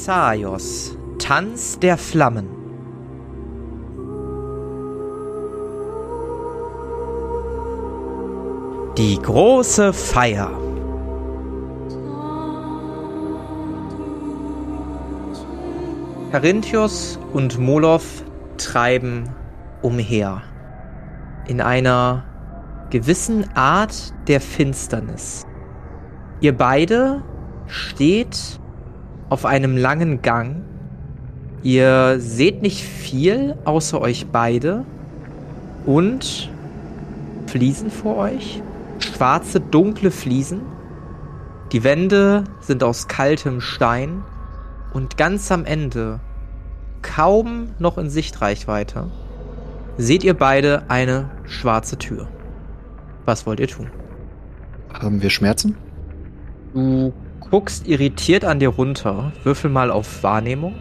Thessaios, Tanz der Flammen. Die große Feier. Carinthius und Molov treiben umher. In einer gewissen Art der Finsternis. Ihr beide steht auf einem langen Gang. Ihr seht nicht viel außer euch beide und Fliesen vor euch. Schwarze, dunkle Fliesen. Die Wände sind aus kaltem Stein und ganz am Ende, kaum noch in Sichtreichweite, seht ihr beide eine schwarze Tür. Was wollt ihr tun? Haben wir Schmerzen? Du guckst irritiert an dir runter. Würfel mal auf Wahrnehmung.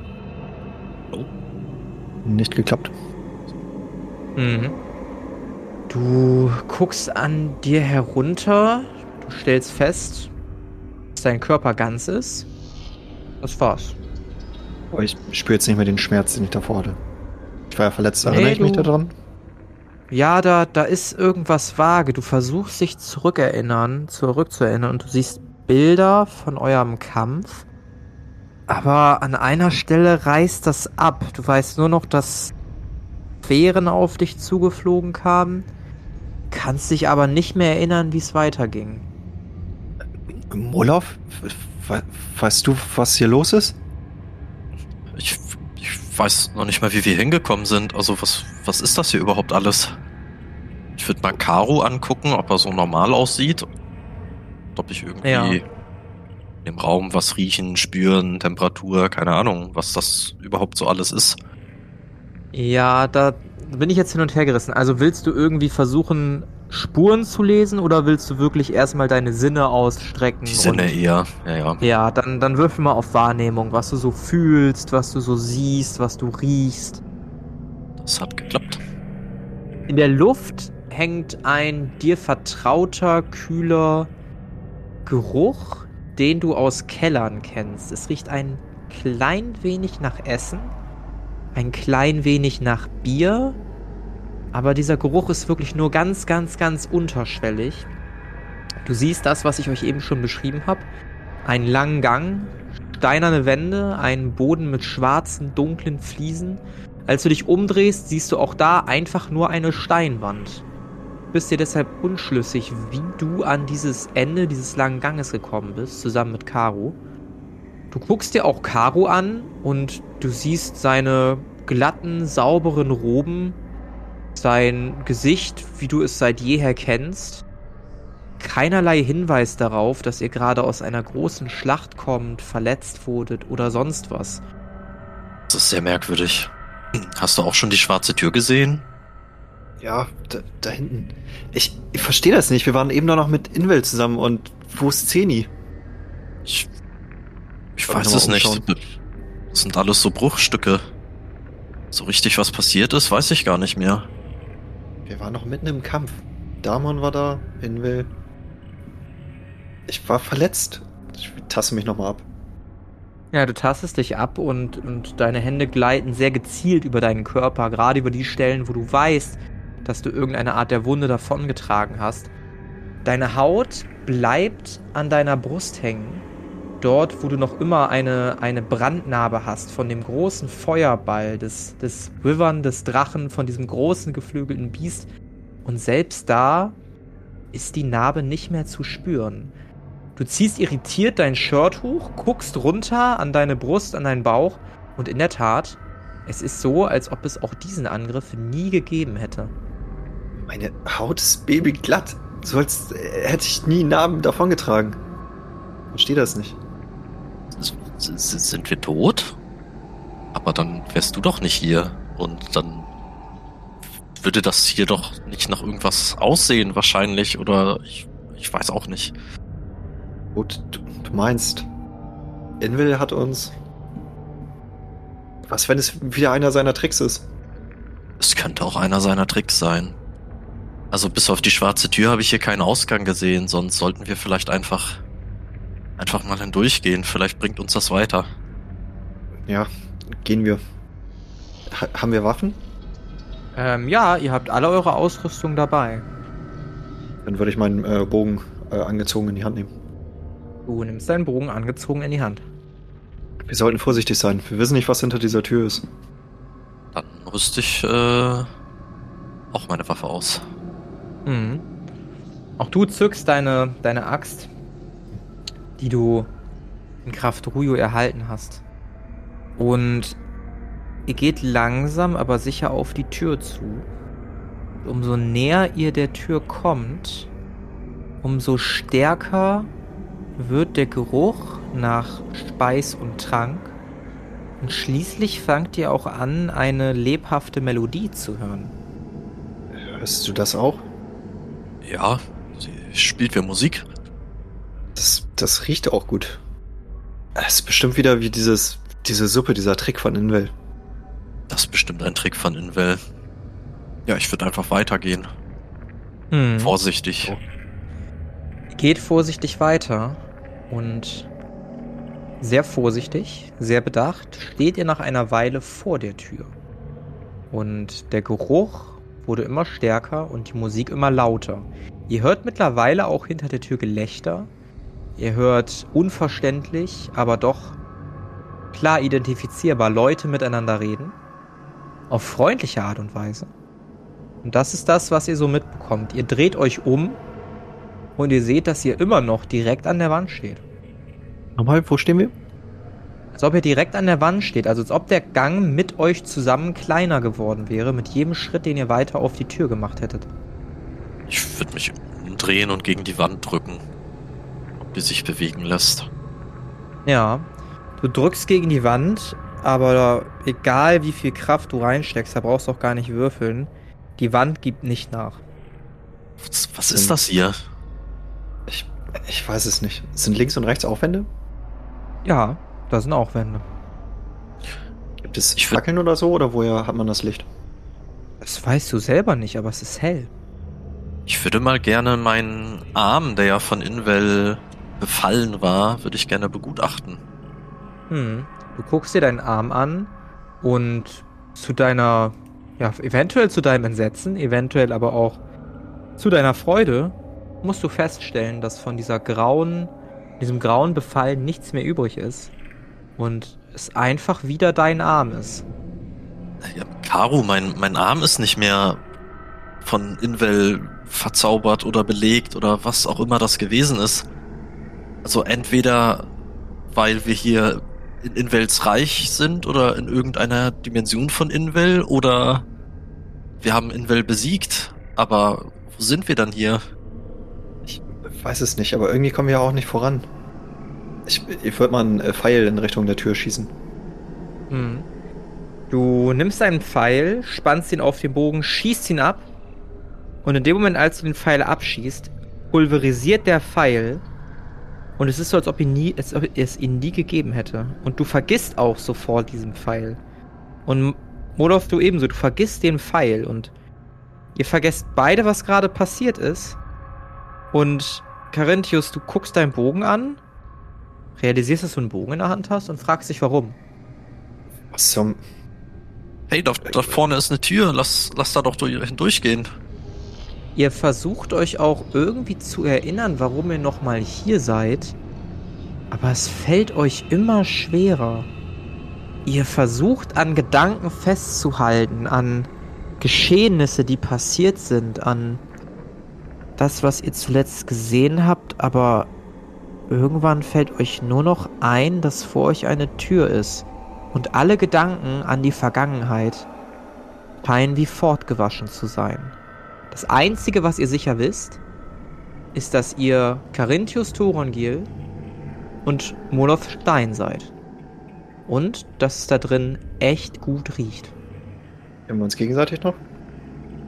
Oh. Nicht geklappt. Mhm. Du guckst an dir herunter. Du stellst fest, dass dein Körper ganz ist. Das war's. Aber ich spüre jetzt nicht mehr den Schmerz, den ich davor hatte. Ich war ja verletzt, erinnere nee, ich mich daran? Ja, da, da ist irgendwas vage. Du versuchst dich zurückerinnern, zurückzuerinnern und du siehst Bilder von eurem Kampf. Aber an einer Stelle reißt das ab. Du weißt nur noch, dass Fähren auf dich zugeflogen kamen. Kannst dich aber nicht mehr erinnern, wie es weiterging. Molov, weißt du, was hier los ist? Ich, ich weiß noch nicht mal, wie wir hingekommen sind. Also was, was ist das hier überhaupt alles? Ich würde mal Karu angucken, ob er so normal aussieht ob ich irgendwie ja. im Raum was riechen, spüren, Temperatur, keine Ahnung, was das überhaupt so alles ist. Ja, da bin ich jetzt hin und her gerissen. Also willst du irgendwie versuchen, Spuren zu lesen oder willst du wirklich erstmal deine Sinne ausstrecken? Die Sinne eher, ja, ja. Ja, dann, dann würfel mal auf Wahrnehmung, was du so fühlst, was du so siehst, was du riechst. Das hat geklappt. In der Luft hängt ein dir vertrauter, kühler Geruch, den du aus Kellern kennst. Es riecht ein klein wenig nach Essen, ein klein wenig nach Bier, aber dieser Geruch ist wirklich nur ganz, ganz, ganz unterschwellig. Du siehst das, was ich euch eben schon beschrieben habe. Einen langen Gang, steinerne Wände, einen Boden mit schwarzen, dunklen Fliesen. Als du dich umdrehst, siehst du auch da einfach nur eine Steinwand bist dir deshalb unschlüssig, wie du an dieses Ende dieses langen Ganges gekommen bist, zusammen mit Karu. Du guckst dir auch Karu an und du siehst seine glatten, sauberen Roben, sein Gesicht, wie du es seit jeher kennst. Keinerlei Hinweis darauf, dass ihr gerade aus einer großen Schlacht kommt, verletzt wurdet oder sonst was. Das ist sehr merkwürdig. Hast du auch schon die schwarze Tür gesehen? Ja, da, da hinten. Ich, ich verstehe das nicht. Wir waren eben noch mit Invel zusammen und wo ist Zeni? Ich, ich weiß es nicht. Das sind alles so Bruchstücke. So richtig was passiert ist, weiß ich gar nicht mehr. Wir waren noch mitten im Kampf. Damon war da, Invel. Ich war verletzt. Ich tasse mich nochmal ab. Ja, du tastest dich ab und, und deine Hände gleiten sehr gezielt über deinen Körper, gerade über die Stellen, wo du weißt, dass du irgendeine Art der Wunde davongetragen hast. Deine Haut bleibt an deiner Brust hängen. Dort, wo du noch immer eine, eine Brandnarbe hast von dem großen Feuerball des, des Wivern, des Drachen, von diesem großen geflügelten Biest. Und selbst da ist die Narbe nicht mehr zu spüren. Du ziehst irritiert dein Shirt hoch, guckst runter an deine Brust, an deinen Bauch und in der Tat, es ist so, als ob es auch diesen Angriff nie gegeben hätte. Meine Haut ist babyglatt. So als hätte ich nie Namen davongetragen. Verstehe das nicht. sind wir tot? Aber dann wärst du doch nicht hier. Und dann würde das hier doch nicht nach irgendwas aussehen, wahrscheinlich. Oder ich, ich weiß auch nicht. Gut, du, du meinst. Invel hat uns. Was, wenn es wieder einer seiner Tricks ist? Es könnte auch einer seiner Tricks sein. Also bis auf die schwarze Tür habe ich hier keinen Ausgang gesehen, sonst sollten wir vielleicht einfach einfach mal hindurchgehen. Vielleicht bringt uns das weiter. Ja, gehen wir. Ha haben wir Waffen? Ähm, ja, ihr habt alle eure Ausrüstung dabei. Dann würde ich meinen äh, Bogen äh, angezogen in die Hand nehmen. Du nimmst deinen Bogen angezogen in die Hand. Wir sollten vorsichtig sein. Wir wissen nicht, was hinter dieser Tür ist. Dann rüste ich äh, auch meine Waffe aus. Mhm. Auch du zückst deine, deine Axt, die du in Kraft Ruyo erhalten hast. Und ihr geht langsam, aber sicher auf die Tür zu. Umso näher ihr der Tür kommt, umso stärker wird der Geruch nach Speis und Trank. Und schließlich fangt ihr auch an, eine lebhafte Melodie zu hören. Hörst du das auch? Ja, sie spielt wie Musik. Das, das riecht auch gut. Es ist bestimmt wieder wie dieses, diese Suppe, dieser Trick von Invel. Das ist bestimmt ein Trick von Invel. Ja, ich würde einfach weitergehen. Hm. Vorsichtig. Geht vorsichtig weiter und sehr vorsichtig, sehr bedacht, steht ihr nach einer Weile vor der Tür. Und der Geruch wurde immer stärker und die Musik immer lauter. Ihr hört mittlerweile auch hinter der Tür Gelächter. Ihr hört unverständlich, aber doch klar identifizierbar Leute miteinander reden. Auf freundliche Art und Weise. Und das ist das, was ihr so mitbekommt. Ihr dreht euch um und ihr seht, dass ihr immer noch direkt an der Wand steht. Nochmal, wo stehen wir? Als ob ihr direkt an der Wand steht, also als ob der Gang mit euch zusammen kleiner geworden wäre, mit jedem Schritt, den ihr weiter auf die Tür gemacht hättet. Ich würde mich umdrehen und gegen die Wand drücken. Ob die sich bewegen lässt. Ja, du drückst gegen die Wand, aber egal wie viel Kraft du reinsteckst, da brauchst du auch gar nicht würfeln. Die Wand gibt nicht nach. Was, was ist das hier? Ich, ich weiß es nicht. Sind links und rechts auch Wände? Ja, da sind auch Wände. Gibt es Fackeln oder so? Oder woher hat man das Licht? Das weißt du selber nicht, aber es ist hell. Ich würde mal gerne meinen Arm, der ja von Invel befallen war, würde ich gerne begutachten. Hm. Du guckst dir deinen Arm an und zu deiner, ja, eventuell zu deinem Entsetzen, eventuell aber auch zu deiner Freude, musst du feststellen, dass von dieser grauen, diesem grauen Befall nichts mehr übrig ist. Und es einfach wieder dein Arm ist. Ja, Karu, mein, mein Arm ist nicht mehr von Invel verzaubert oder belegt oder was auch immer das gewesen ist. Also entweder weil wir hier in Invels Reich sind oder in irgendeiner Dimension von Invel oder wir haben Invel besiegt, aber wo sind wir dann hier? Ich weiß es nicht, aber irgendwie kommen wir auch nicht voran. Ich, ich würde mal einen äh, Pfeil in Richtung der Tür schießen. Hm. Du nimmst einen Pfeil, spannst ihn auf den Bogen, schießt ihn ab. Und in dem Moment, als du den Pfeil abschießt, pulverisiert der Pfeil. Und es ist so, als ob, ihn nie, als ob es ihn nie gegeben hätte. Und du vergisst auch sofort diesen Pfeil. Und Molov, du ebenso, du vergisst den Pfeil. Und ihr vergesst beide, was gerade passiert ist. Und Carinthius, du guckst deinen Bogen an, realisierst, dass du einen Bogen in der Hand hast und fragst dich, warum. Was zum. Hey, da, da vorne ist eine Tür, lass, lass da doch durch- hindurchgehen. Ihr versucht euch auch irgendwie zu erinnern, warum ihr nochmal hier seid. Aber es fällt euch immer schwerer. Ihr versucht an Gedanken festzuhalten, an Geschehnisse, die passiert sind, an das, was ihr zuletzt gesehen habt, aber irgendwann fällt euch nur noch ein, dass vor euch eine Tür ist. Und alle Gedanken an die Vergangenheit scheinen wie fortgewaschen zu sein. Das Einzige, was ihr sicher wisst, ist, dass ihr Carinthius Thorongil und Moloth Stein seid. Und dass es da drin echt gut riecht. Kennen wir uns gegenseitig noch?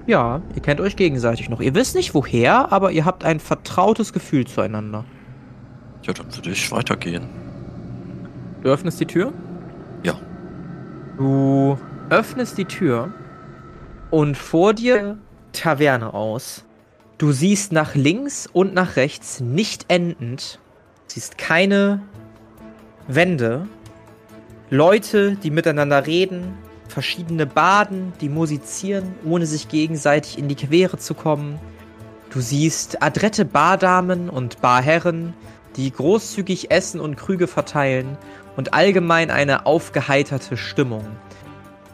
Ja, ihr kennt euch gegenseitig noch. Ihr wisst nicht woher, aber ihr habt ein vertrautes Gefühl zueinander. Ja, dann würde ich weitergehen. Du öffnest die Tür? Ja. Du öffnest die Tür und vor dir Taverne aus. Du siehst nach links und nach rechts nicht endend, siehst keine Wände, Leute, die miteinander reden, verschiedene Baden, die musizieren, ohne sich gegenseitig in die Quere zu kommen. Du siehst adrette Bardamen und Barherren, die großzügig Essen und Krüge verteilen und allgemein eine aufgeheiterte Stimmung.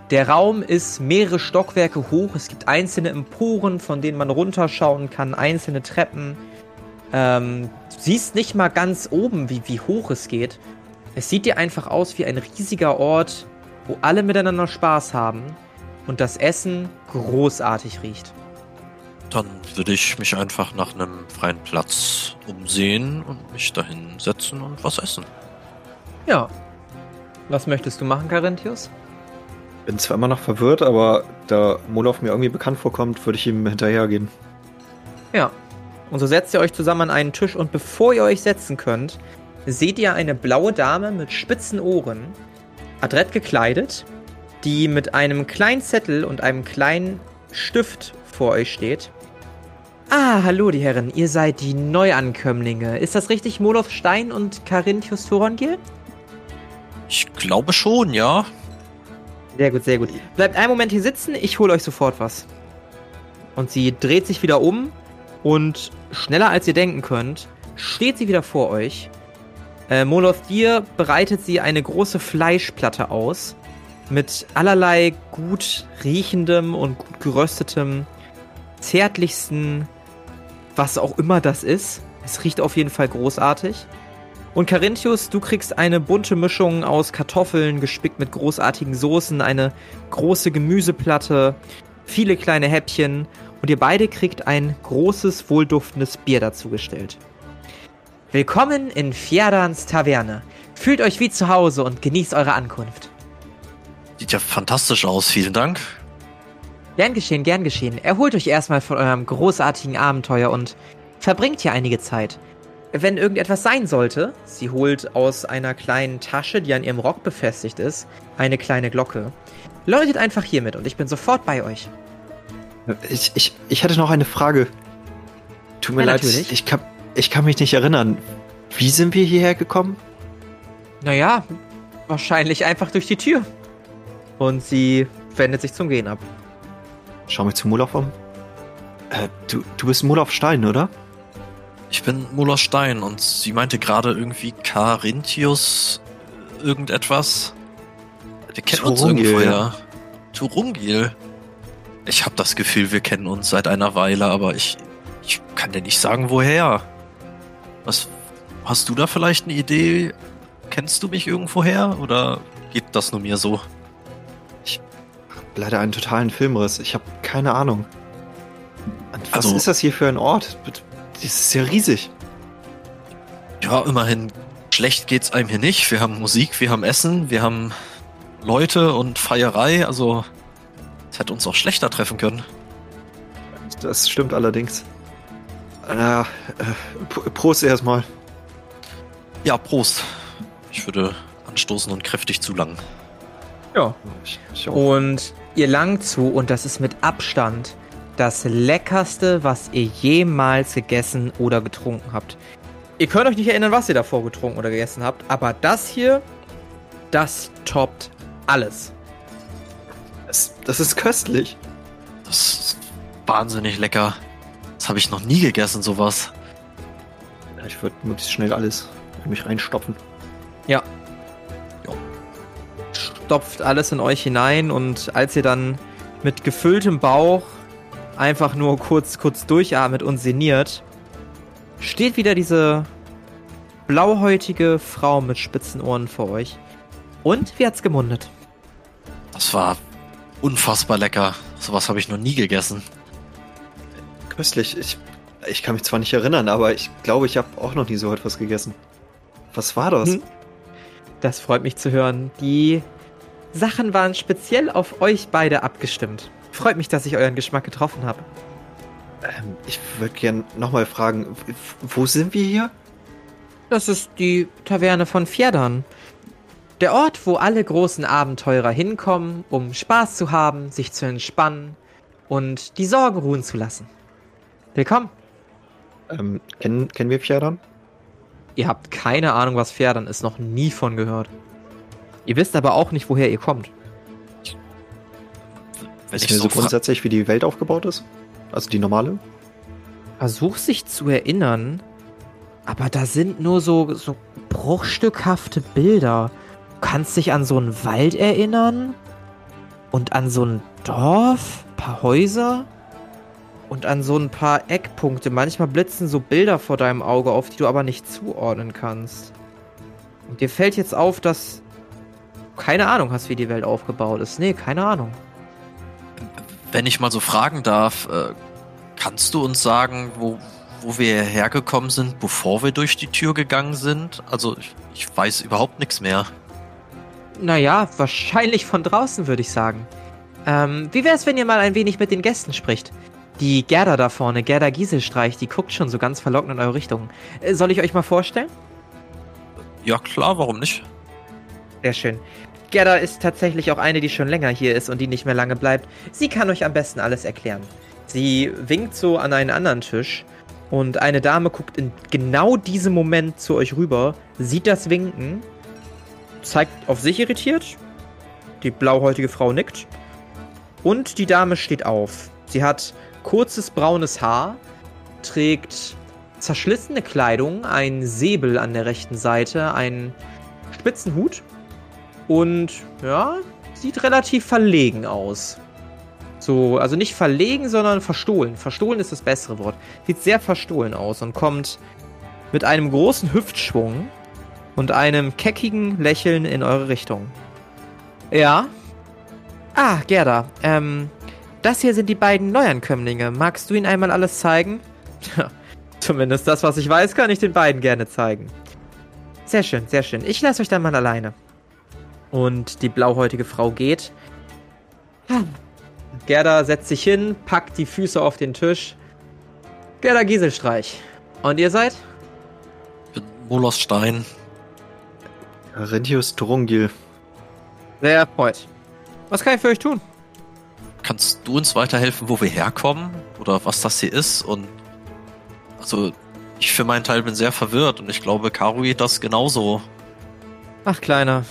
Der Raum ist mehrere Stockwerke hoch. Es gibt einzelne Emporen, von denen man runterschauen kann, einzelne Treppen. Ähm, du siehst nicht mal ganz oben, wie, wie hoch es geht. Es sieht dir einfach aus wie ein riesiger Ort, wo alle miteinander Spaß haben und das Essen großartig riecht. Dann würde ich mich einfach nach einem freien Platz umsehen und mich dahin setzen und was essen. Ja. Was möchtest du machen, Carinthius? Bin zwar immer noch verwirrt, aber da Molov mir irgendwie bekannt vorkommt, würde ich ihm hinterhergehen. Ja. Und so setzt ihr euch zusammen an einen Tisch und bevor ihr euch setzen könnt, seht ihr eine blaue Dame mit spitzen Ohren, adrett gekleidet, die mit einem kleinen Zettel und einem kleinen Stift vor euch steht. Ah, hallo die Herren, ihr seid die Neuankömmlinge. Ist das richtig, Molov Stein und Carinthius Thorongil? Ich glaube schon, ja. Sehr gut, sehr gut. Bleibt einen Moment hier sitzen, ich hole euch sofort was. Und sie dreht sich wieder um und schneller als ihr denken könnt, steht sie wieder vor euch. Äh, Moloth dir bereitet sie eine große Fleischplatte aus mit allerlei gut riechendem und gut geröstetem, zärtlichsten, was auch immer das ist. Es riecht auf jeden Fall großartig. Und Carinthius, du kriegst eine bunte Mischung aus Kartoffeln, gespickt mit großartigen Soßen, eine große Gemüseplatte, viele kleine Häppchen und ihr beide kriegt ein großes, wohlduftendes Bier dazugestellt. Willkommen in Fjerdans Taverne. Fühlt euch wie zu Hause und genießt eure Ankunft. Sieht ja fantastisch aus, vielen Dank. Gern geschehen, gern geschehen. Erholt euch erstmal von eurem großartigen Abenteuer und verbringt hier einige Zeit. Wenn irgendetwas sein sollte, sie holt aus einer kleinen Tasche, die an ihrem Rock befestigt ist, eine kleine Glocke. Läutet einfach hiermit und ich bin sofort bei euch. Ich, ich, ich hätte noch eine Frage. Tut mir Ja, leid, natürlich. ich kann, ich kann mich nicht erinnern. Wie sind wir hierher gekommen? Naja, wahrscheinlich einfach durch die Tür. Und sie wendet sich zum Gehen ab. Schau mich zu Molov um. Äh, du, du bist Molov Stein, oder? Ich bin Muller Stein und sie meinte gerade irgendwie Carinthius irgendetwas. Wir kennen uns Turungil, irgendwoher. ja. Turungil. Ich habe das Gefühl, wir kennen uns seit einer Weile, aber ich, ich kann dir nicht sagen, woher. Was hast du da vielleicht eine Idee? Kennst du mich irgendwoher oder geht das nur mir so? Leider einen totalen Filmriss. Ich habe keine Ahnung. Und was Also- ist das hier für ein Ort? Das ist ja riesig. Ja, immerhin schlecht geht's einem hier nicht. Wir haben Musik, wir haben Essen, wir haben Leute und Feierei. Also es hätte uns auch schlechter treffen können. Das stimmt allerdings. Na, äh, P- Prost erstmal. Ja, Prost. Ich würde anstoßen und kräftig zulangen. Ja. Ich, ich auch. Und ihr langt zu und das ist mit Abstand das leckerste, was ihr jemals gegessen oder getrunken habt. Ihr könnt euch nicht erinnern, was ihr davor getrunken oder gegessen habt, aber das hier, das toppt alles. Das, das ist köstlich. Das ist wahnsinnig lecker. Das habe ich noch nie gegessen, sowas. Ich würde möglichst schnell alles in mich reinstopfen. Ja. Stopft alles in euch hinein und als ihr dann mit gefülltem Bauch einfach nur kurz, kurz durchatmet und sinniert, steht wieder diese blauhäutige Frau mit spitzen Ohren vor euch. Und wie hat's gemundet? Das war unfassbar lecker. Sowas habe ich noch nie gegessen. Köstlich. Ich, ich kann mich zwar nicht erinnern, aber ich glaube, ich habe auch noch nie so etwas gegessen. Was war das? Hm. Das freut mich zu hören. Die Sachen waren speziell auf euch beide abgestimmt. Freut mich, dass ich euren Geschmack getroffen habe. Ähm, ich würde gern nochmal fragen, wo sind wir hier? Das ist die Taverne von Fjerdern. Der Ort, wo alle großen Abenteurer hinkommen, um Spaß zu haben, sich zu entspannen und die Sorgen ruhen zu lassen. Willkommen. Ähm, kennen, kennen wir Fjerdern? Ihr habt keine Ahnung, was Fjerdern ist, noch nie von gehört. Ihr wisst aber auch nicht, woher ihr kommt. Wenn Ist ich mir so grundsätzlich, wie die Welt aufgebaut ist? Also die normale? Versuch sich zu erinnern, aber da sind nur so, so bruchstückhafte Bilder. Du kannst dich an so einen Wald erinnern und an so ein Dorf, paar Häuser und an so ein paar Eckpunkte. Manchmal blitzen so Bilder vor deinem Auge auf, die du aber nicht zuordnen kannst. Und dir fällt jetzt auf, dass keine Ahnung hast, wie die Welt aufgebaut ist. Nee, keine Ahnung. Wenn ich mal so fragen darf, äh, kannst du uns sagen, wo, wo wir hergekommen sind, bevor wir durch die Tür gegangen sind? Also ich, ich weiß überhaupt nichts mehr. Naja, wahrscheinlich von draußen, würde ich sagen. Ähm, wie wär's, wenn ihr mal ein wenig mit den Gästen spricht? Die Gerda da vorne, Gerda Gieselstreich, die guckt schon so ganz verlockend in eure Richtung. Äh, soll ich euch mal vorstellen? Ja klar, warum nicht? Sehr schön. Gerda ist tatsächlich auch eine, die schon länger hier ist und die nicht mehr lange bleibt. Sie kann euch am besten alles erklären. Sie winkt so an einen anderen Tisch und eine Dame guckt in genau diesem Moment zu euch rüber, sieht das Winken, zeigt auf sich irritiert. Die blauhäutige Frau nickt. Und die Dame steht auf. Sie hat kurzes braunes Haar, trägt zerschlissene Kleidung, ein Säbel an der rechten Seite, einen spitzen Hut und ja, sieht relativ verlegen aus. So, also nicht verlegen, sondern verstohlen. Verstohlen ist das bessere Wort. Sieht sehr verstohlen aus und kommt mit einem großen Hüftschwung und einem keckigen Lächeln in eure Richtung. Ja? Ah, Gerda, ähm, das hier sind die beiden Neuankömmlinge. Magst du ihnen einmal alles zeigen? Tja, zumindest das, was ich weiß, kann ich den beiden gerne zeigen. Sehr schön, sehr schön. Ich lasse euch dann mal alleine. Und die blauhäutige Frau geht. Gerda setzt sich hin, packt die Füße auf den Tisch. Gerda Gieselstreich. Und ihr seid? Ich bin Molos Stein. Rentius Turungil. Sehr erfreut. Was kann ich für euch tun? Kannst du uns weiterhelfen, wo wir herkommen? Oder was das hier ist? Und also ich für meinen Teil bin sehr verwirrt und ich glaube, Karui das genauso. Ach, Kleiner.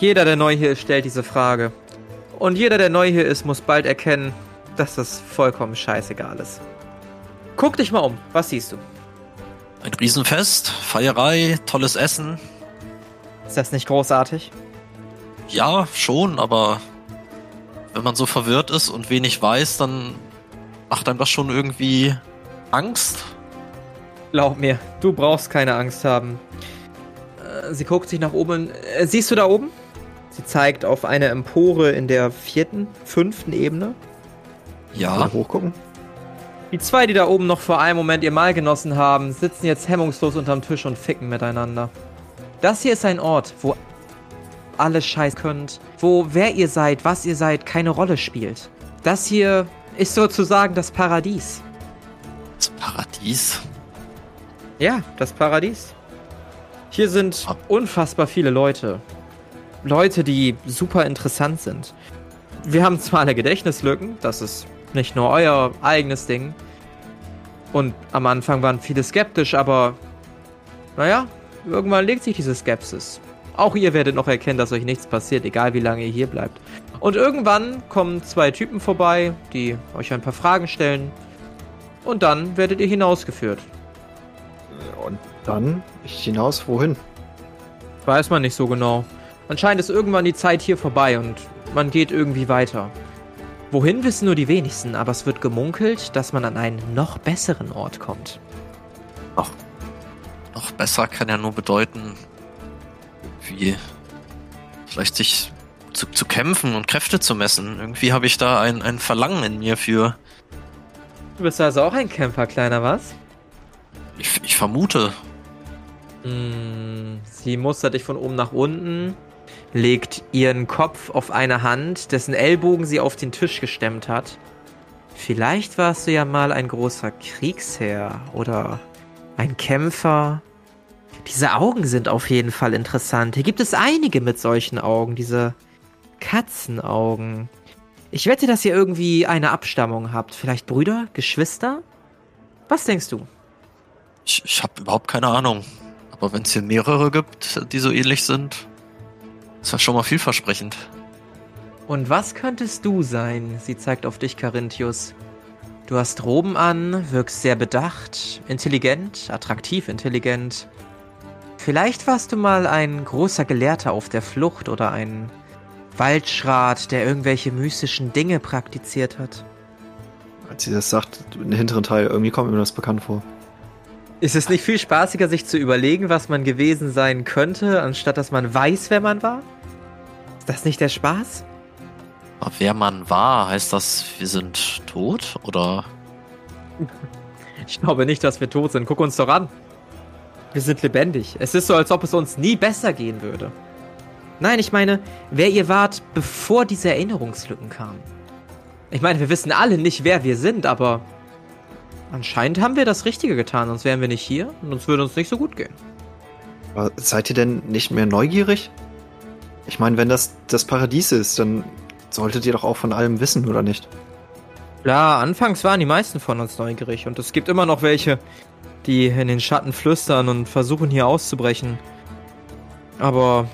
Jeder, der neu hier ist, stellt diese Frage. Und jeder, der neu hier ist, muss bald erkennen, dass das vollkommen scheißegal ist. Guck dich mal um. Was siehst du? Ein Riesenfest, Feierei, tolles Essen. Ist das nicht großartig? Ja, schon, aber wenn man so verwirrt ist und wenig weiß, dann macht einem das schon irgendwie Angst. Glaub mir, du brauchst keine Angst haben. Äh, Sie guckt sich nach oben. Äh, Siehst du da oben? Sie zeigt auf eine Empore in der vierten, fünften Ebene. Ja, Mal hochgucken. Die zwei, die da oben noch vor einem Moment ihr Mahl genossen haben, sitzen jetzt hemmungslos unterm Tisch und ficken miteinander. Das hier ist ein Ort, wo alles scheiß könnt, wo wer ihr seid, was ihr seid, keine Rolle spielt. Das hier ist sozusagen das Paradies. das Paradies. Ja, das Paradies. Hier sind Ah. unfassbar viele Leute. Leute, die super interessant sind. Wir haben zwar eine Gedächtnislücken, das ist nicht nur euer eigenes Ding. Und am Anfang waren viele skeptisch, aber naja, irgendwann legt sich diese Skepsis. Auch ihr werdet noch erkennen, dass euch nichts passiert, egal wie lange ihr hier bleibt. Und irgendwann kommen zwei Typen vorbei, die euch ein paar Fragen stellen. Und dann werdet ihr hinausgeführt. Und dann hinaus, wohin? Weiß man nicht so genau. Anscheinend ist irgendwann die Zeit hier vorbei und man geht irgendwie weiter. Wohin wissen nur die wenigsten, aber es wird gemunkelt, dass man an einen noch besseren Ort kommt. Noch besser kann ja nur bedeuten, wie vielleicht sich zu, zu kämpfen und Kräfte zu messen. Irgendwie habe ich da ein, ein Verlangen in mir für. Du bist also auch ein Kämpfer, Kleiner, was? Ich, ich vermute. Mm, Sie mustert dich von oben nach unten, legt ihren Kopf auf eine Hand, dessen Ellbogen sie auf den Tisch gestemmt hat. Vielleicht warst du ja mal ein großer Kriegsherr oder ein Kämpfer. Diese Augen sind auf jeden Fall interessant. Hier gibt es einige mit solchen Augen, diese Katzenaugen. Ich wette, dass ihr irgendwie eine Abstammung habt. Vielleicht Brüder, Geschwister? Was denkst du? Ich, ich habe überhaupt keine Ahnung. Aber wenn es hier mehrere gibt, die so ähnlich sind. Ist ja schon mal vielversprechend. Und was könntest du sein? Sie zeigt auf dich, Carinthius. Du hast Roben an, wirkst sehr bedacht, intelligent, attraktiv intelligent. Vielleicht warst du mal ein großer Gelehrter auf der Flucht oder ein Waldschrat, der irgendwelche mystischen Dinge praktiziert hat. Als sie das sagt, im hinteren Teil, irgendwie kommt mir das bekannt vor. Ist es nicht viel spaßiger, sich zu überlegen, was man gewesen sein könnte, anstatt dass man weiß, wer man war? Ist das nicht der Spaß? Aber wer man war, heißt das, wir sind tot? Oder? Ich glaube nicht, dass wir tot sind. Guck uns doch an. Wir sind lebendig. Es ist so, als ob es uns nie besser gehen würde. Nein, ich meine, wer ihr wart, bevor diese Erinnerungslücken kamen. Ich meine, wir wissen alle nicht, wer wir sind, aber anscheinend haben wir das Richtige getan, sonst wären wir nicht hier und uns würde uns nicht so gut gehen. Aber seid ihr denn nicht mehr neugierig? Ich meine, wenn das das Paradies ist, dann solltet ihr doch auch von allem wissen, oder nicht? Klar, anfangs waren die meisten von uns neugierig und es gibt immer noch welche, die in den Schatten flüstern und versuchen hier auszubrechen. Aber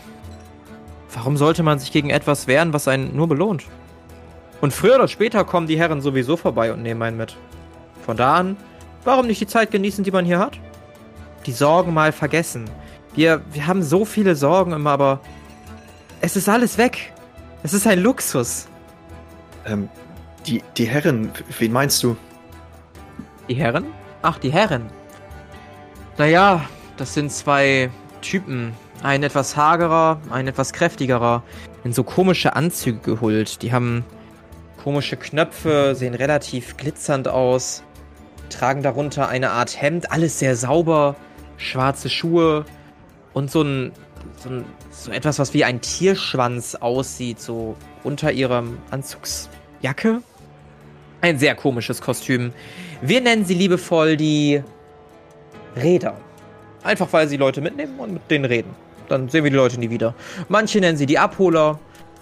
warum sollte man sich gegen etwas wehren, was einen nur belohnt? Und früher oder später kommen die Herren sowieso vorbei und nehmen einen mit. Von da an, warum nicht die Zeit genießen, die man hier hat? Die Sorgen mal vergessen. Wir, wir haben so viele Sorgen immer, aber es ist alles weg. Es ist ein Luxus. Ähm, die, die Herren, wen meinst du? Die Herren? Ach, die Herren. Naja, das sind zwei Typen. Ein etwas hagerer, ein etwas kräftigerer. In so komische Anzüge gehüllt. Die haben komische Knöpfe, sehen relativ glitzernd aus. Tragen darunter eine Art Hemd, alles sehr sauber. Schwarze Schuhe und so ein, so ein so etwas, was wie ein Tierschwanz aussieht, so unter ihrem Anzugsjacke. Ein sehr komisches Kostüm. Wir nennen sie liebevoll die Räder. Einfach weil sie Leute mitnehmen und mit denen reden. Dann sehen wir die Leute nie wieder. Manche nennen sie die Abholer.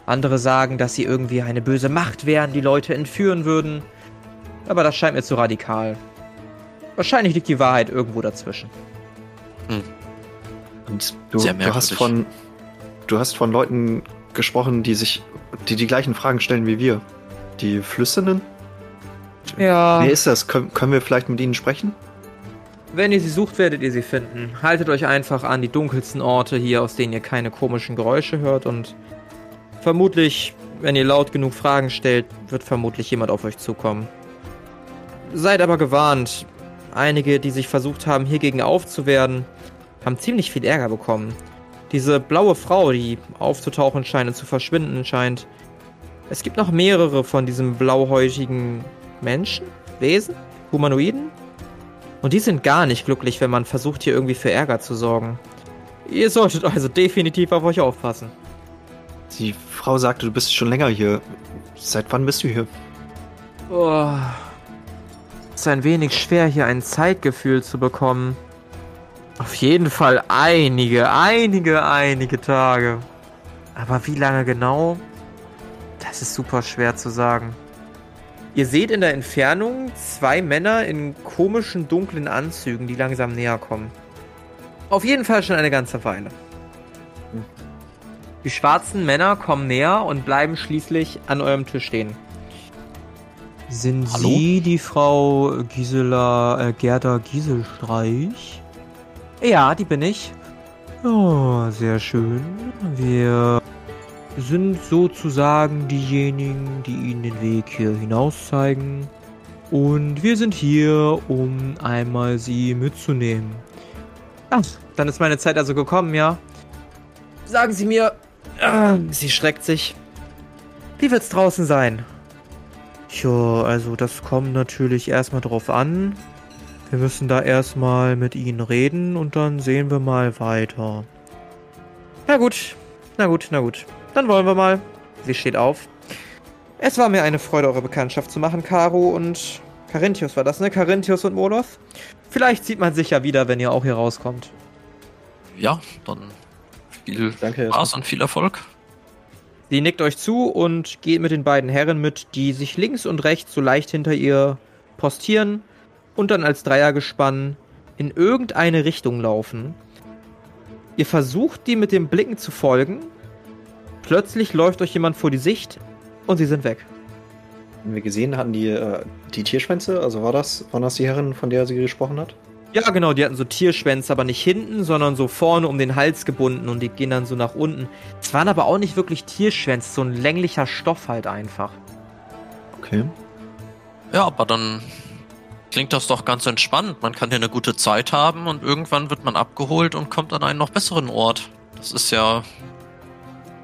Andere sagen, dass sie irgendwie eine böse Macht wären, die Leute entführen würden. Aber das scheint mir zu radikal. Wahrscheinlich liegt die Wahrheit irgendwo dazwischen. Hm. Und du, du hast von du hast von Leuten gesprochen, die sich die die gleichen Fragen stellen wie wir. Die Flüsternden? Ja. Wer ist das? Kön können wir vielleicht mit ihnen sprechen? Wenn ihr sie sucht, werdet ihr sie finden. Haltet euch einfach an die dunkelsten Orte hier, aus denen ihr keine komischen Geräusche hört und vermutlich, wenn ihr laut genug Fragen stellt, wird vermutlich jemand auf euch zukommen. Seid aber gewarnt. Einige, die sich versucht haben, hiergegen aufzuwehren, haben ziemlich viel Ärger bekommen. Diese blaue Frau, die aufzutauchen scheint und zu verschwinden scheint. Es gibt noch mehrere von diesen blauhäutigen Menschen, Wesen, Humanoiden, und die sind gar nicht glücklich, wenn man versucht, hier irgendwie für Ärger zu sorgen. Ihr solltet also definitiv auf euch aufpassen. Die Frau sagte, du bist schon länger hier. Seit wann bist du hier? Oh. Es ist ein wenig schwer, hier ein Zeitgefühl zu bekommen. Auf jeden Fall einige, einige, einige Tage. Aber wie lange genau? Das ist super schwer zu sagen. Ihr seht in der Entfernung zwei Männer in komischen dunklen Anzügen, die langsam näher kommen. Auf jeden Fall schon eine ganze Weile. Die schwarzen Männer kommen näher und bleiben schließlich an eurem Tisch stehen. Sind Hallo? Sie die Frau Gisela äh, Gerda Gieselstreich? Ja, die bin ich. Oh, sehr schön. Wir sind sozusagen diejenigen, die Ihnen den Weg hier hinaus zeigen. Und wir sind hier, um einmal Sie mitzunehmen. Ach, dann ist meine Zeit also gekommen, ja? Sagen Sie mir. Äh, sie schreckt sich. Wie wird's draußen sein? Tja, also das kommt natürlich erstmal drauf an. Wir müssen da erstmal mit Ihnen reden und dann sehen wir mal weiter. Na gut, na gut, na gut. Dann wollen wir mal. Sie steht auf. Es war mir eine Freude, eure Bekanntschaft zu machen, Caro und Carinthius war das, ne? Carinthius und Moloth. Vielleicht sieht man sich ja wieder, wenn ihr auch hier rauskommt. Ja, dann viel Danke, Spaß und viel Erfolg. Sie nickt euch zu und geht mit den beiden Herren mit, die sich links und rechts so leicht hinter ihr postieren und dann als Dreiergespann in irgendeine Richtung laufen. Ihr versucht, die mit den Blicken zu folgen, plötzlich läuft euch jemand vor die Sicht und sie sind weg. Haben wir gesehen, hatten die äh, die Tierschwänze? Also war das, waren das die Herren, von der sie gesprochen hat? Ja, genau, die hatten so Tierschwänze, aber nicht hinten, sondern so vorne um den Hals gebunden und die gehen dann so nach unten. Es waren aber auch nicht wirklich Tierschwänze, so ein länglicher Stoff halt einfach. Okay. Ja, aber dann klingt das doch ganz entspannt. Man kann hier eine gute Zeit haben und irgendwann wird man abgeholt und kommt an einen noch besseren Ort. Das ist ja.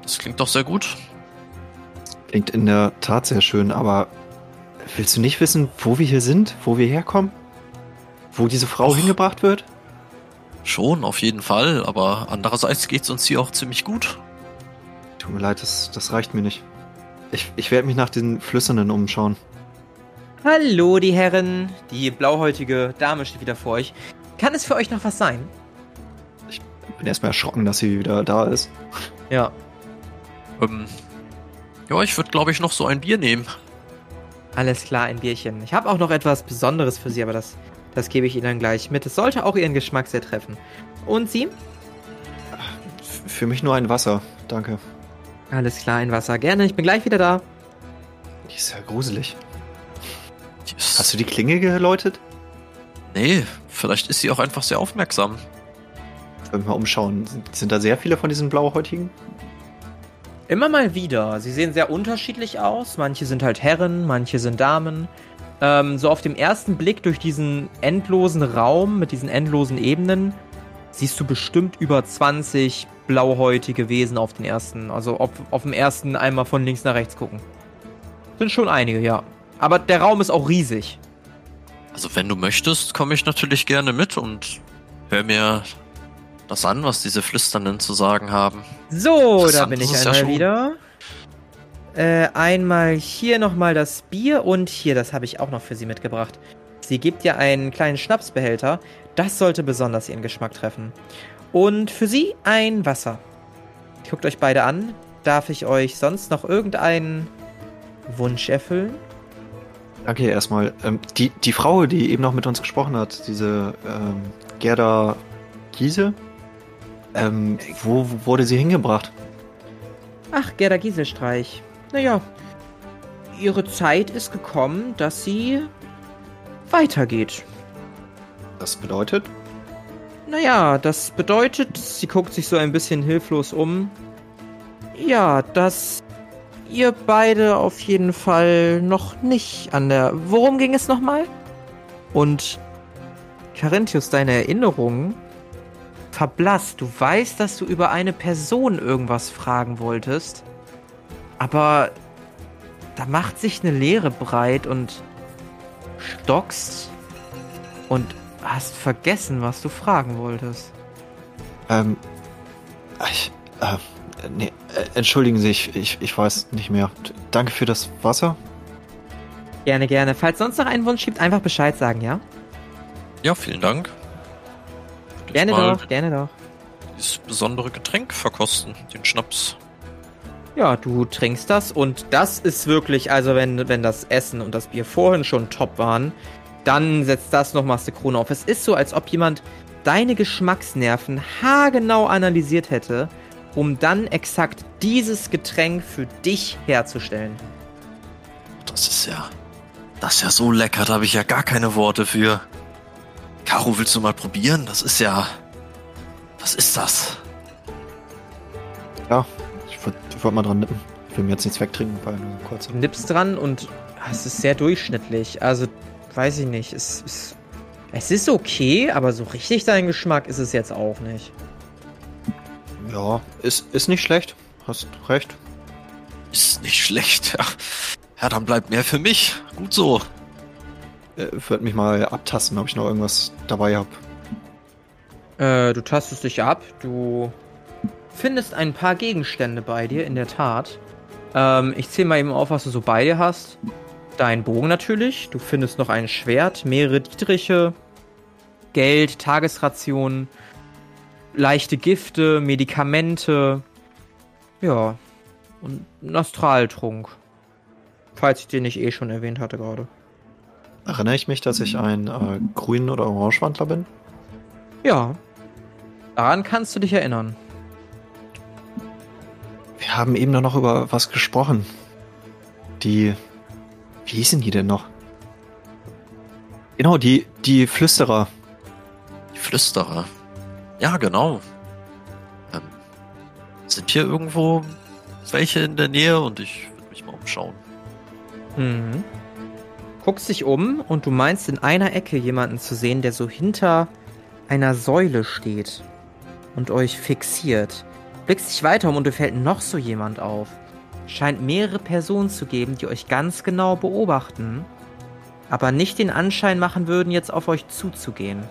Das klingt doch sehr gut. Klingt in der Tat sehr schön, aber willst du nicht wissen, wo wir hier sind, wo wir herkommen? Wo diese Frau Och. hingebracht wird? Schon, auf jeden Fall, aber andererseits geht es uns hier auch ziemlich gut. Tut mir leid, das, das reicht mir nicht. Ich, ich werde mich nach den Flüssernden umschauen. Hallo, die Herren. Die blauhäutige Dame steht wieder vor euch. Kann es für euch noch was sein? Ich bin erstmal erschrocken, dass sie wieder da ist. Ja. Ähm, ja, ich würde, glaube ich, noch so ein Bier nehmen. Alles klar, ein Bierchen. Ich habe auch noch etwas Besonderes für Sie, aber das das gebe ich Ihnen dann gleich mit. Es sollte auch Ihren Geschmack sehr treffen. Und Sie? Für mich nur ein Wasser, danke. Alles klar, ein Wasser. Gerne, ich bin gleich wieder da. Die ist ja gruselig. Yes. Hast du die Klinge geläutet? Nee, vielleicht ist sie auch einfach sehr aufmerksam. Wenn wir mal umschauen, sind, sind da sehr viele von diesen Blauhäutigen? Immer mal wieder. Sie sehen sehr unterschiedlich aus. Manche sind halt Herren, manche sind Damen. Ähm, so auf dem ersten Blick durch diesen endlosen Raum mit diesen endlosen Ebenen siehst du bestimmt über 20 blauhäutige Wesen auf den ersten. Also auf, auf dem ersten einmal von links nach rechts gucken. Sind schon einige, ja. Aber der Raum ist auch riesig. Also wenn du möchtest, komme ich natürlich gerne mit und hör mir das an, was diese Flüsternden zu sagen haben. So, da bin ich einmal wieder. Äh, einmal hier nochmal das Bier und hier, das habe ich auch noch für Sie mitgebracht. Sie gibt ja einen kleinen Schnapsbehälter. Das sollte besonders Ihren Geschmack treffen. Und für Sie ein Wasser. Guckt euch beide an. Darf ich euch sonst noch irgendeinen Wunsch erfüllen? Danke erstmal. Ähm, die, die Frau, die eben noch mit uns gesprochen hat, diese ähm, Gerda Giese, ähm, wo wurde sie hingebracht? Ach, Gerda Gieselstreich. Naja, ihre Zeit ist gekommen, dass sie weitergeht. Das bedeutet? Naja, das bedeutet, sie guckt sich so ein bisschen hilflos um. Ja, dass ihr beide auf jeden Fall noch nicht an der. Worum ging es nochmal? Und Carinthius, deine Erinnerungen verblasst. Du weißt, dass du über eine Person irgendwas fragen wolltest. Aber da macht sich eine Leere breit und stockst und hast vergessen, was du fragen wolltest. Ähm, ich, äh, nee, äh, entschuldigen Sie, ich, ich, ich weiß nicht mehr. Danke für das Wasser. Gerne, gerne. Falls sonst noch einen Wunsch gibt, einfach Bescheid sagen, ja? Ja, vielen Dank. Gerne doch, gerne doch. Dieses besondere Getränk verkosten, den Schnaps. Ja, du trinkst das und das ist wirklich, also wenn, wenn das Essen und das Bier vorhin schon top waren, dann setzt das nochmals eine Krone auf. Es ist so, als ob jemand deine Geschmacksnerven haargenau analysiert hätte, um dann exakt dieses Getränk für dich herzustellen. Das ist ja. Das ist ja so lecker, da habe ich ja gar keine Worte für. Caro, willst du mal probieren? Das ist ja. Was ist das? Ja, ich wollte mal dran nippen. Ich will mir jetzt nichts wegtrinken, weil nur kurz. Du nippst dran und es ist sehr durchschnittlich. Also, weiß ich nicht. Es ist, es ist okay, aber so richtig dein Geschmack ist es jetzt auch nicht. Ja, ist, ist nicht schlecht. Hast recht. Ist nicht schlecht, ja. Ja, dann bleibt mehr für mich. Gut so. Ich äh, würde mich mal abtasten, ob ich noch irgendwas dabei habe. Äh, du tastest dich ab, du findest ein paar Gegenstände bei dir, in der Tat. Ähm, ich zähle mal eben auf, was du so bei dir hast. Dein Bogen natürlich. Du findest noch ein Schwert, mehrere Dietriche, Geld, Tagesrationen, leichte Gifte, Medikamente. Ja. Und einen Astraltrunk. Falls ich den nicht eh schon erwähnt hatte gerade. Erinnere ich mich, dass ich ein äh, Grün- oder Orangewandler bin? Ja. Daran kannst du dich erinnern. Wir haben eben noch über was gesprochen. Die, wie hießen die denn noch? Genau, die, die Flüsterer. Die Flüsterer. Ja, genau. Ähm, sind hier irgendwo welche in der Nähe und ich würde mich mal umschauen. Mhm. Guckst dich um und du meinst in einer Ecke jemanden zu sehen, der so hinter einer Säule steht und euch fixiert. Blickst dich weiter um und dir fällt noch so jemand auf. Scheint mehrere Personen zu geben, die euch ganz genau beobachten, aber nicht den Anschein machen würden, jetzt auf euch zuzugehen.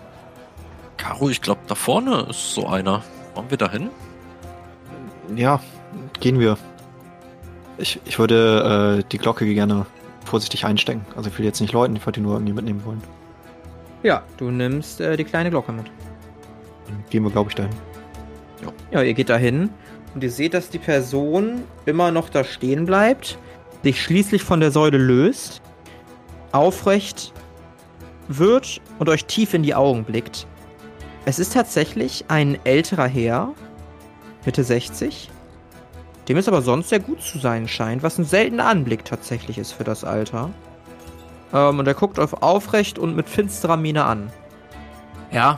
Caro, ich glaube, da vorne ist so einer. Wollen wir da hin? Ja, gehen wir. Ich, ich würde äh, die Glocke gerne vorsichtig einstecken. Also ich will jetzt nicht läuten, ich wollte die nur irgendwie mitnehmen wollen. Ja, du nimmst äh, die kleine Glocke mit. Dann gehen wir, glaube ich, dahin. Ja, ihr geht dahin und ihr seht, dass die Person immer noch da stehen bleibt, sich schließlich von der Säule löst, aufrecht wird und euch tief in die Augen blickt. Es ist tatsächlich ein älterer Herr, Mitte 60, dem es aber sonst sehr gut zu sein scheint, was ein seltener Anblick tatsächlich ist für das Alter. Ähm, und er guckt euch aufrecht und mit finsterer Miene an. Ja,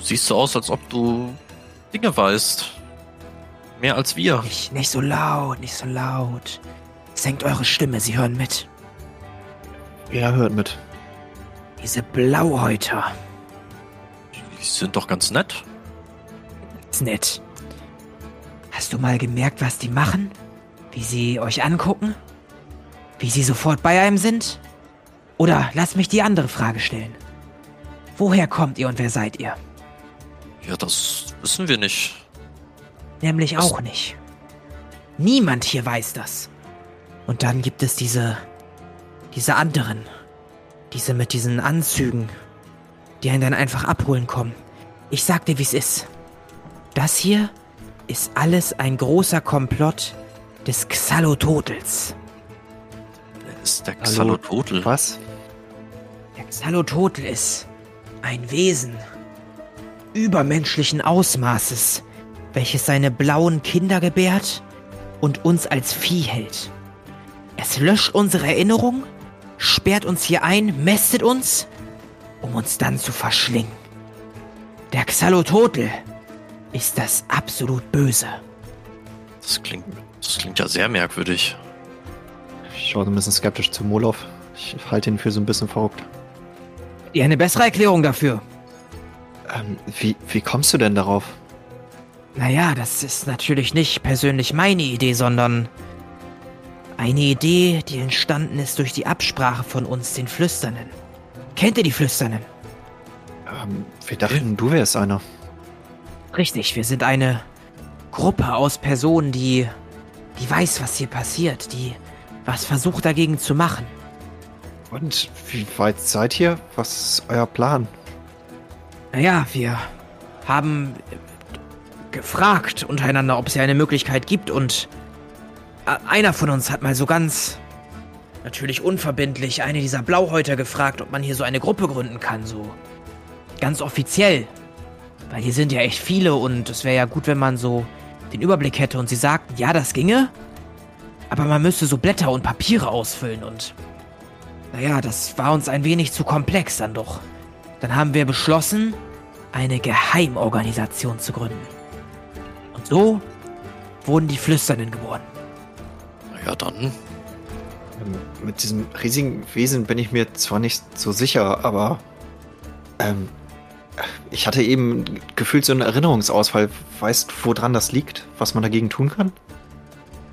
Du siehst so aus, als ob du Dinge weißt. Mehr als wir. Nicht, nicht so laut, nicht so laut. Senkt eure Stimme, sie hören mit. Er hört mit. Diese Blauhäuter. Die sind doch ganz nett. Ist nett. Hast du mal gemerkt, was die machen? Wie sie euch angucken? Wie sie sofort bei einem sind? Oder lass mich die andere Frage stellen. Woher kommt ihr und wer seid ihr? Ja, das wissen wir nicht. Nämlich Was? auch nicht. Niemand hier weiß das. Und dann gibt es diese. diese anderen. Diese mit diesen Anzügen, die einen dann einfach abholen kommen. Ich sag dir, wie's ist. Das hier ist alles ein großer Komplott des Xalototels. Wer ist der Hallo? Xalototl? Was? Der Xalototl ist ein Wesen übermenschlichen Ausmaßes, welches seine blauen Kinder gebärt und uns als Vieh hält. Es löscht unsere Erinnerung, sperrt uns hier ein, mästet uns, um uns dann zu verschlingen. Der Xalototl ist das absolut Böse. Das klingt, das klingt ja sehr merkwürdig. Ich schaue so ein bisschen skeptisch zu Molov. Ich halte ihn für so ein bisschen verrückt. Ihr eine bessere Erklärung dafür? Ähm, wie, wie kommst du denn darauf? Naja, das ist natürlich nicht persönlich meine Idee, sondern eine Idee, die entstanden ist durch die Absprache von uns, den Flüsternden. Kennt ihr die Flüsternden? Ähm, wir dachten, du wärst einer. Richtig, wir sind eine Gruppe aus Personen, die, die weiß, was hier passiert, die was versucht dagegen zu machen. Und wie weit seid ihr? Was ist euer Plan? Naja, wir haben äh, gefragt untereinander, ob es hier eine Möglichkeit gibt und äh, einer von uns hat mal so ganz natürlich unverbindlich eine dieser Blauhäuter gefragt, ob man hier so eine Gruppe gründen kann, so ganz offiziell. Weil hier sind ja echt viele und es wäre ja gut, wenn man so den Überblick hätte und sie sagten, ja, das ginge, aber man müsste so Blätter und Papiere ausfüllen und naja, das war uns ein wenig zu komplex dann doch. Dann haben wir beschlossen, eine Geheimorganisation zu gründen. Und so wurden die Flüsternden geboren. Na ja, dann. Ähm, mit diesem riesigen Wesen bin ich mir zwar nicht so sicher, aber ähm, ich hatte eben gefühlt so einen Erinnerungsausfall. Weißt du, woran das liegt? Was man dagegen tun kann?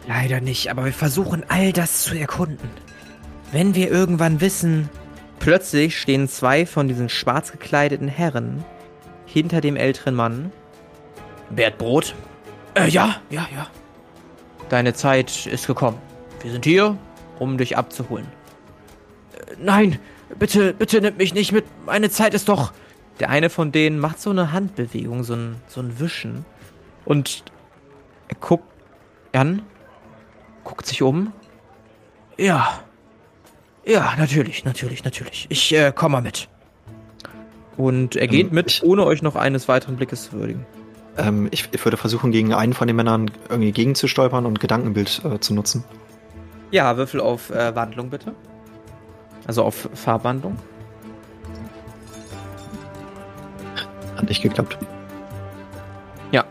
Leider nicht, aber wir versuchen all das zu erkunden. Wenn wir irgendwann wissen, Plötzlich stehen zwei von diesen schwarz gekleideten Herren hinter dem älteren Mann. Bert Brot, äh, ja, ja, ja. deine Zeit ist gekommen. Wir sind hier, um dich abzuholen. Äh, Nein, bitte, bitte nimm mich nicht mit. Meine Zeit ist doch. Der eine von denen macht so eine Handbewegung, so ein, so ein Wischen. Und er guckt an, guckt sich um. Ja. Ja, natürlich, natürlich, natürlich. Ich äh, komme mal mit. Und er geht Ähm, mit, ich- ohne euch noch eines weiteren Blickes zu würdigen. Ähm, ich, ich, würde versuchen, gegen einen von den Männern irgendwie gegenzustolpern und Gedankenbild äh, zu nutzen. Ja, Würfel auf äh, Wandlung bitte. Also auf Farbwandlung. Hat nicht geklappt. Ja.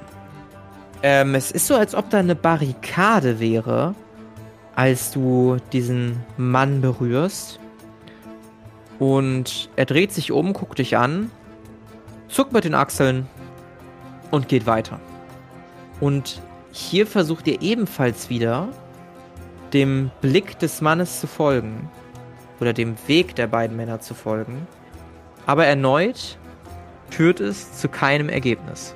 Ähm, es ist so, als ob da eine Barrikade wäre, als du diesen Mann berührst. Und er dreht sich um, guckt dich an, zuckt mit den Achseln und geht weiter. Und hier versucht ihr ebenfalls wieder dem Blick des Mannes zu folgen oder dem Weg der beiden Männer zu folgen. Aber erneut führt es zu keinem Ergebnis.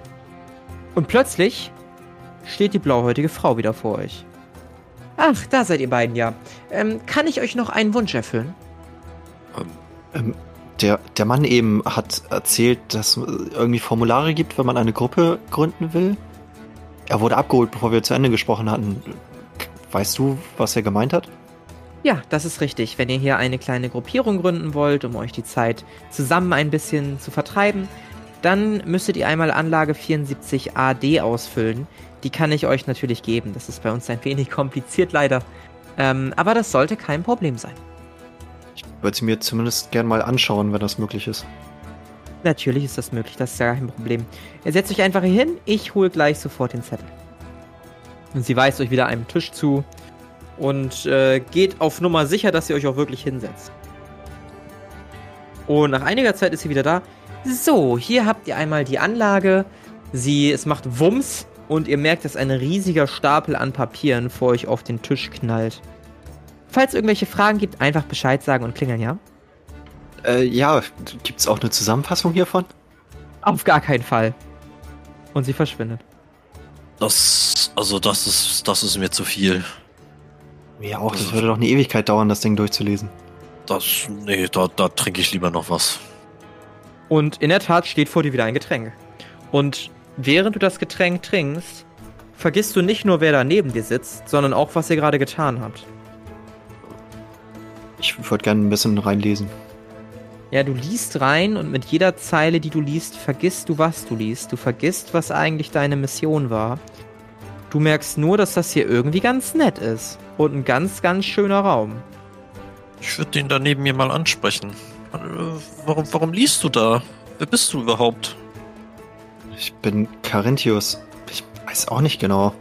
Und plötzlich steht die blauhäutige Frau wieder vor euch. Ach, da seid ihr beiden ja. Ähm, kann ich euch noch einen Wunsch erfüllen? Ähm, der, der Mann eben hat erzählt, dass es irgendwie Formulare gibt, wenn man eine Gruppe gründen will. Er wurde abgeholt, bevor wir zu Ende gesprochen hatten. Weißt du, was er gemeint hat? Ja, das ist richtig. Wenn ihr hier eine kleine Gruppierung gründen wollt, um euch die Zeit zusammen ein bisschen zu vertreiben, dann müsstet ihr einmal Anlage 74 AD ausfüllen. Die kann ich euch natürlich geben. Das ist bei uns ein wenig kompliziert leider. Ähm, aber das sollte kein Problem sein. Ich würde sie mir zumindest gern mal anschauen, wenn das möglich ist. Natürlich ist das möglich, das ist ja kein Problem. Ihr setzt euch einfach hier hin, ich hole gleich sofort den Zettel. Und sie weist euch wieder einem Tisch zu und äh, geht auf Nummer sicher, dass ihr euch auch wirklich hinsetzt. Und nach einiger Zeit ist sie wieder da. So, hier habt ihr einmal die Anlage. Sie, es macht Wumms und ihr merkt, dass ein riesiger Stapel an Papieren vor euch auf den Tisch knallt. Falls es irgendwelche Fragen gibt, einfach Bescheid sagen und klingeln, ja? Äh, ja, gibt's auch eine Zusammenfassung hiervon? Auf gar keinen Fall. Und sie verschwindet. Das, also das ist, das ist mir zu viel. Ja, auch, das würde doch eine Ewigkeit dauern, das Ding durchzulesen. Das, nee, da, da trinke ich lieber noch was. Und in der Tat steht vor dir wieder ein Getränk. Und während du das Getränk trinkst, vergisst du nicht nur, wer da neben dir sitzt, sondern auch, was ihr gerade getan habt. Ich würde gerne ein bisschen reinlesen. Ja, du liest rein und mit jeder Zeile, die du liest, vergisst du, was du liest. Du vergisst, was eigentlich deine Mission war. Du merkst nur, dass das hier irgendwie ganz nett ist. Und ein ganz, ganz schöner Raum. Ich würde den da neben mir mal ansprechen. Äh, warum, warum liest du da? Wer bist du überhaupt? Ich bin Carinthius. Ich weiß auch nicht genau.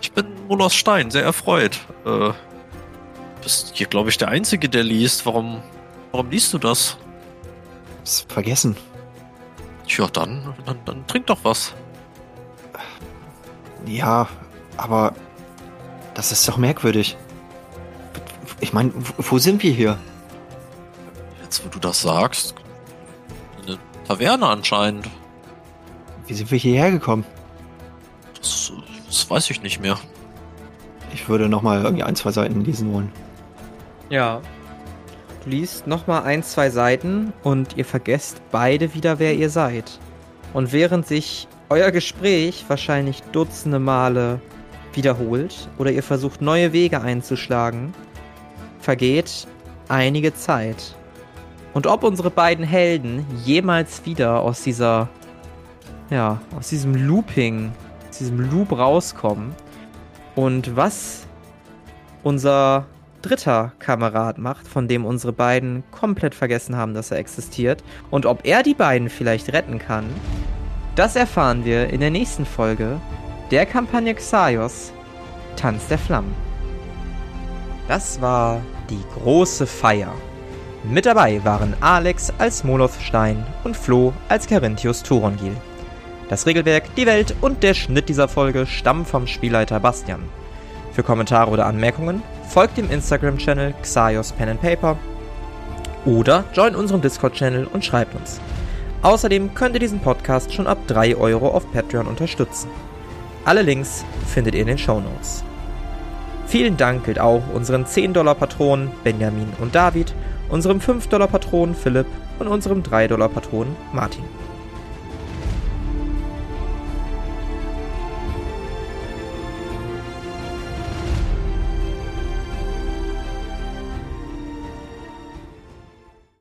Ich bin Molos Stein, sehr erfreut. Äh, bist hier, glaube ich, der Einzige, der liest. Warum, warum liest du das? Hab's vergessen. Tja, dann, dann, dann trink doch was. Ja, aber das ist doch merkwürdig. Ich meine, wo sind wir hier? Jetzt, wo du das sagst, eine Taverne anscheinend. Wie sind wir hierher gekommen? Das, das weiß ich nicht mehr. Ich würde noch mal irgendwie ein, zwei Seiten lesen wollen. Ja. Du liest noch mal ein, zwei Seiten und ihr vergesst beide wieder, wer ihr seid. Und während sich euer Gespräch wahrscheinlich dutzende Male wiederholt oder ihr versucht neue Wege einzuschlagen, vergeht einige Zeit. Und ob unsere beiden Helden jemals wieder aus dieser, ja, aus diesem Looping, aus diesem Loop rauskommen und was unser dritter Kamerad macht, von dem unsere beiden komplett vergessen haben, dass er existiert, und ob er die beiden vielleicht retten kann, das erfahren wir in der nächsten Folge der Kampagne Xaios Tanz der Flammen. Das war die große Feier. Mit dabei waren Alex als Moloth Stein und Flo als Carinthius Turongil. Das Regelwerk, die Welt und der Schnitt dieser Folge stammen vom Spielleiter Bastian. Für Kommentare oder Anmerkungen folgt dem Instagram-Channel Xaios Pen and Paper oder join unserem Discord-Channel und schreibt uns. Außerdem könnt ihr diesen Podcast schon ab 3 Euro auf Patreon unterstützen. Alle Links findet ihr in den Show Notes. Vielen Dank gilt auch unseren 10-Dollar-Patronen Benjamin und David, unserem 5-Dollar-Patronen Philipp und unserem 3-Dollar-Patronen Martin.